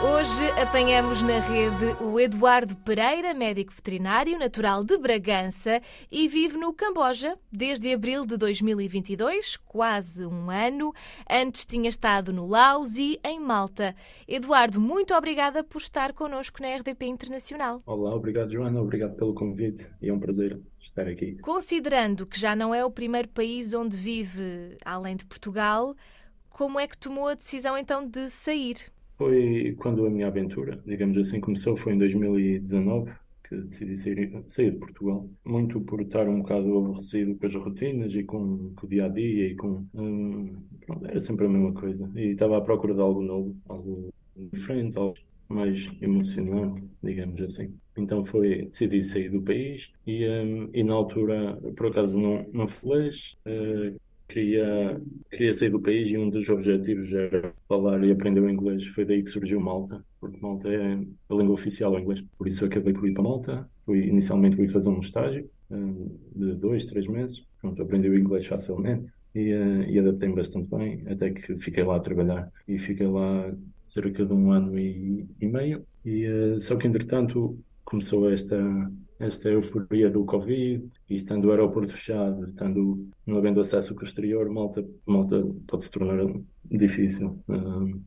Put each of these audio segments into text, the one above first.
Hoje apanhamos na rede o Eduardo Pereira, médico veterinário, natural de Bragança e vive no Camboja desde abril de 2022, quase um ano. Antes tinha estado no Laos e em Malta. Eduardo, muito obrigada por estar connosco na RDP Internacional. Olá, obrigado Joana, obrigado pelo convite e é um prazer estar aqui. Considerando que já não é o primeiro país onde vive, além de Portugal, como é que tomou a decisão então de sair? Foi quando a minha aventura, digamos assim, começou, foi em 2019 que decidi sair, sair de Portugal. Muito por estar um bocado aborrecido com as rotinas e com, com o dia a dia e com. hum, era sempre a mesma coisa. E estava à procura de algo novo, algo diferente, algo mais emocionante, digamos assim. Então foi, decidi sair do país e, hum, e na altura, por acaso não, não feliz, eh, queria, queria sair do país e um dos objetivos era falar e aprender o inglês. Foi daí que surgiu Malta, porque Malta é a língua oficial o inglês. Por isso acabei por ir para Malta. Fui, inicialmente fui fazer um estágio hum, de dois, três meses. Pronto, aprendi o inglês facilmente e, eh, e adaptei-me bastante bem, até que fiquei lá a trabalhar. E fiquei lá cerca de um ano e, e meio. E, eh, só que, entretanto, começou esta, esta euforia do Covid, e estando o aeroporto fechado, estando não havendo acesso com o exterior, Malta, Malta pode se tornar difícil. Hum,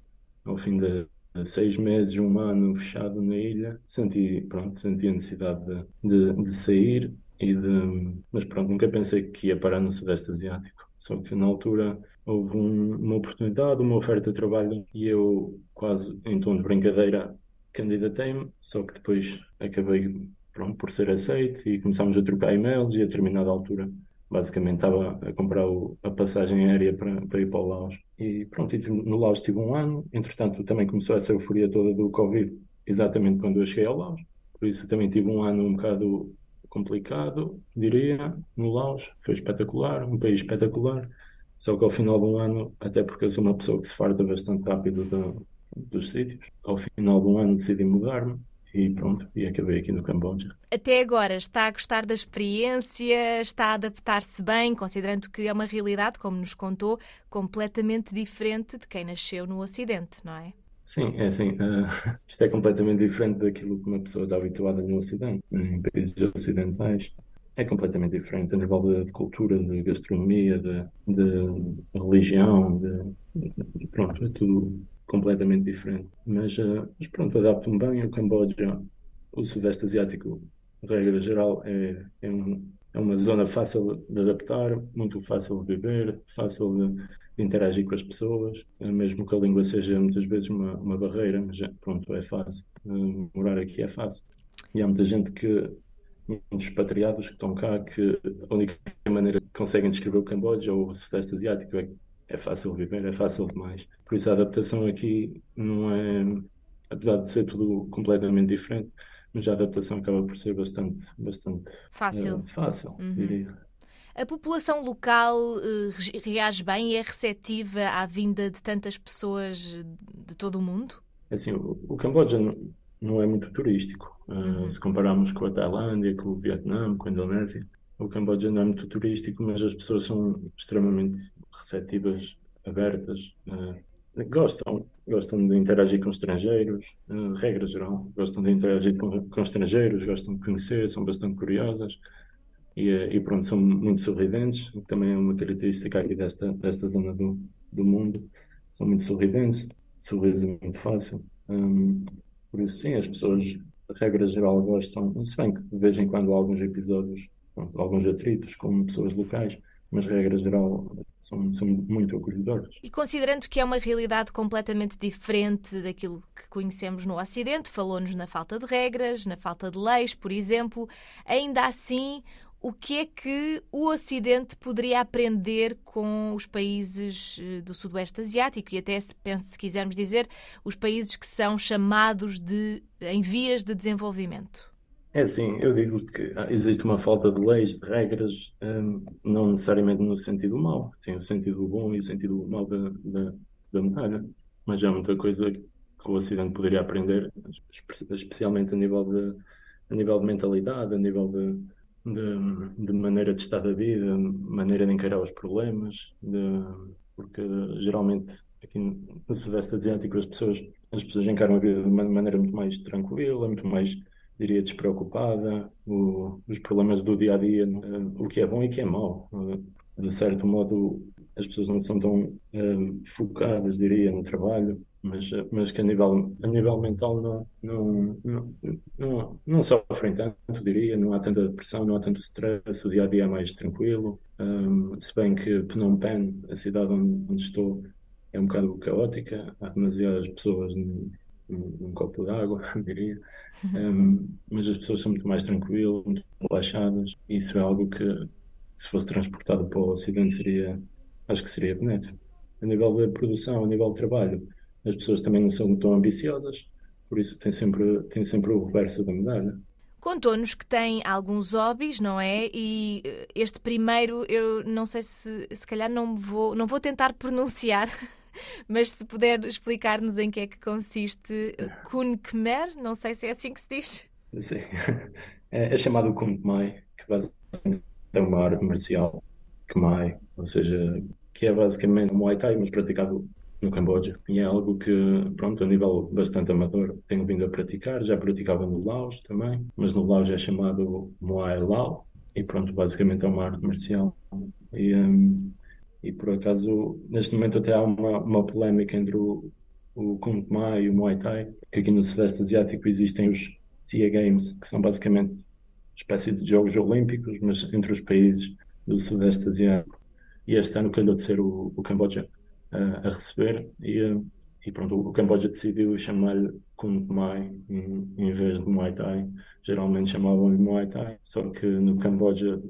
ao fim de seis meses, um ano fechado na ilha, senti, pronto, senti a necessidade de, de, de sair e de, mas pronto, nunca pensei que ia parar no Sudeste Asiático. Só que na altura houve um- uma oportunidade, uma oferta de trabalho e eu quase em tom de brincadeira candidatei-me, só que depois acabei pronto, por ser aceito e começámos a trocar e-mails e a determinada altura basicamente estava a comprar o- a passagem aérea para, para ir para o Laos. E pronto, no Laos tive um ano, entretanto também começou essa euforia toda do Covid, exatamente quando eu cheguei ao Laos. Por isso também tive um ano um bocado complicado, diria, no Laos. Foi espetacular, um país espetacular. Só que ao final de um ano, até porque eu sou uma pessoa que se farta bastante rápido dos sítios, ao final de um ano decidi mudar-me e pronto, e acabei aqui no Camboja. Até agora está a gostar da experiência, está a adaptar-se bem, considerando que é uma realidade, como nos contou, completamente diferente de quem nasceu no Ocidente, não é? Sim, é assim, eh, isto é completamente diferente daquilo que uma pessoa está habituada no Ocidente, em países ocidentais. É completamente diferente a nível de, de cultura, de gastronomia, de, de religião, de, de- pronto, é tudo completamente diferente. Mas, eh, mas pronto, adapto-me bem. O Camboja, o Sudeste Asiático, regra geral, é, é, um- é uma zona fácil de adaptar, muito fácil de viver, fácil de, de interagir com as pessoas, eh, mesmo que a língua seja muitas vezes uma, uma barreira, mas eh, pronto, é fácil. Eh, Morar aqui é fácil. E há muita gente que, muitos expatriados que estão cá, que a única maneira que conseguem descrever o Camboja ou o Sudeste Asiático é é fácil viver, é fácil demais. Por isso a adaptação aqui não é, apesar de ser tudo completamente diferente, mas a adaptação acaba por ser bastante, bastante Fácil. eh, fácil, diria. A população local eh, re- reage bem e é receptiva à vinda de tantas pessoas eh, de todo o mundo? Assim, o, o Camboja não, não é muito turístico. Uh, Se compararmos com a Tailândia, com o Vietnã, com a Indonésia, o Camboja não é muito turístico, mas as pessoas são extremamente receptivas, abertas, uh, gostam, gostam de interagir com estrangeiros, uh, regra geral, gostam de interagir com, com estrangeiros, gostam de conhecer, são bastante curiosas e, eh, e pronto, são muito sorridentes, que também é uma característica aqui desta, desta zona do, do mundo. São muito sorridentes, sorriso muito fácil. Hum, por isso, sim, as pessoas, regra geral, gostam, se bem que de vez em quando há alguns episódios, alguns atritos com pessoas locais, mas, regra geral, são, são muito acolhedoras. E considerando que é uma realidade completamente diferente daquilo que conhecemos no Ocidente, falou-nos na falta de regras, na falta de leis, por exemplo, ainda assim, o que é que o Ocidente poderia aprender com os países eh, do Sudoeste Asiático e até, se, penso, se quisermos dizer, os países que são chamados de em vias de desenvolvimento? É assim, eu digo que existe uma falta de leis, de regras, hum, não necessariamente no sentido mau, tem o sentido bom e o sentido mau da, da, da medalha, mas há muita coisa que o Ocidente poderia aprender, espe- especialmente a nível de, a nível de mentalidade, a nível de, de, de maneira de estar da vida, maneira de encarar os problemas, de, porque geralmente aqui no Sudeste Asiático as pessoas, as pessoas encaram a vida de uma maneira muito mais tranquila, muito mais, diria, despreocupada, o, os problemas do dia a dia, o que é bom e o que é mau. De certo modo, as pessoas não são tão um, focadas, diria, no trabalho, mas, mas que a nível, a nível mental não, não, não, não, não sofrem tanto, diria, não há tanta depressão, não há tanto stress, o dia a dia é mais tranquilo. Um, se bem que Phnom Penh, a cidade onde, onde estou, é um bocado caótica, há demasiadas pessoas num, num copo de água, diria. Um, mas as pessoas são muito mais tranquilas, muito relaxadas, e isso é algo que, se fosse transportado para o Ocidente, seria, acho que seria benéfico. A nível da produção, a nível de trabalho, as pessoas também não são tão ambiciosas, por isso tem sempre, tem sempre o reverso da medalha. Contou-nos que tem alguns hobbies, não é? E eh, este primeiro, eu não sei se se calhar não vou, não vou tentar pronunciar, mas se puder explicar-nos em que é que consiste Kun Khmer, não sei se é assim que se diz. Sim. É, é chamado Kun Khmer, que basicamente é uma arte marcial Khmer, ou seja, que é basicamente Muay Thai, mas praticado no Camboja. E é algo que, pronto, a nível bastante amador, tenho vindo a praticar. Já praticava no Laos também, mas no Laos é chamado Muay Lao. E pronto, basicamente é uma arte marcial. E, um, e por acaso, neste momento até há uma, uma polémica entre o, o Kung e o Muay Thai, que aqui no Sudeste Asiático existem os SEA Games, que são basicamente espécies de Jogos Olímpicos, mas entre os países do Sudeste Asiático. E este ano calhou de ser o, o Camboja a, receber e, e pronto, o Camboja decidiu chamar-lhe Kung Mai em, em, vez de Muay Thai. Geralmente chamavam-lhe Muay Thai, só que no Camboja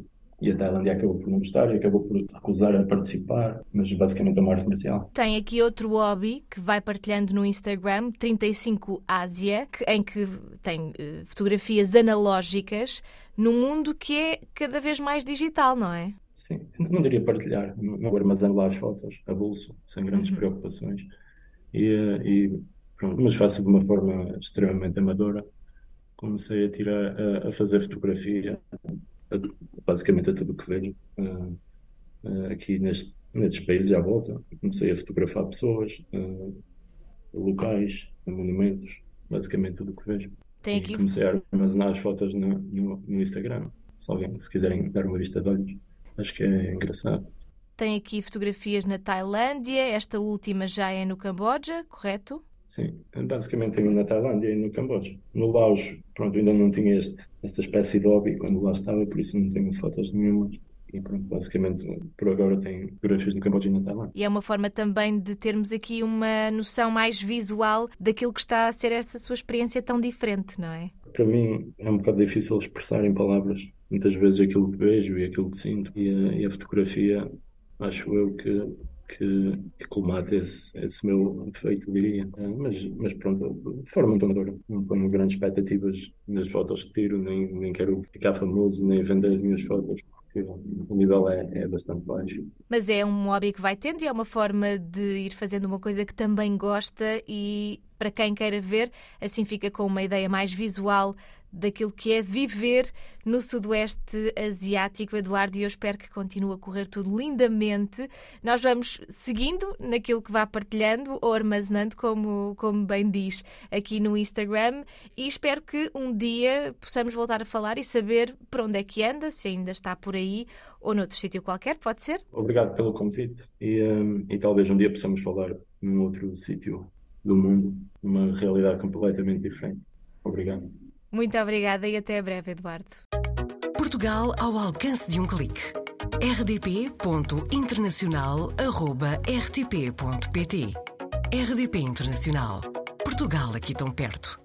e a Tailândia acabou por não gostar e acabou por recusar a participar, mas basicamente é uma arte marcial. Tem aqui outro hobby que vai partilhando no Instagram, 35 Ásia, em que tem uh, fotografias analógicas num mundo que é cada vez mais digital, não é? Sim, não diria partilhar, não armazeno lá as fotos, a bolso, sem grandes uhum. preocupações. E, e pronto, mas faço de uma forma extremamente amadora. Comecei a tirar, a, a fazer fotografia, basicamente a tudo o que vejo uh, uh, aqui neste, nestes países à volta. Comecei a fotografar pessoas, uh, locais, monumentos, basicamente tudo o que vejo. Tem aqui... E comecei a armazenar as fotos no, no, no Instagram. Se alguém, se quiserem dar uma vista de olhos. Acho que é engraçado. Tem aqui fotografias na Tailândia, esta última já é no Camboja, correto? Sim, basicamente tenho na Tailândia e no Camboja. No Laos, pronto, ainda não tinha este, esta espécie de hobby quando lá estava, por isso não tenho fotos nenhumas. E pronto, basicamente, por agora tenho fotografias no Camboja e na Tailândia. E é uma forma também de termos aqui uma noção mais visual daquilo que está a ser esta sua experiência tão diferente, não é? Para mim é um bocado difícil expressar em palavras muitas vezes aquilo que vejo e aquilo que sinto. E a, e a fotografia, acho eu que, que, que colmata esse, esse meu efeito, diria. Ah, mas, mas pronto, de forma muito amadora. Não ponho grandes expectativas nas fotos que tiro, nem, nem quero ficar famoso, nem vender as minhas fotos o nível é, é, bastante baixo. Mas é um hobby que vai tendo e é uma forma de ir fazendo uma coisa que também gosta e para quem queira ver, assim fica com uma ideia mais visual daquilo que é viver no Sudoeste Asiático, Eduardo, e eu espero que continue a correr tudo lindamente. Nós vamos seguindo naquilo que vá partilhando ou armazenando, como, como bem diz, aqui no Instagram, e espero que um dia possamos voltar a falar e saber para onde é que anda, se ainda está por aí ou noutro sítio qualquer, pode ser? Obrigado pelo convite e, um, e talvez um dia possamos falar num outro sítio do mundo, numa realidade completamente diferente. Obrigado. Muito obrigada e até breve, Eduardo. Portugal ao alcance de um clique. rdp.internacional.rtp.pt RDP Internacional. Portugal aqui tão perto.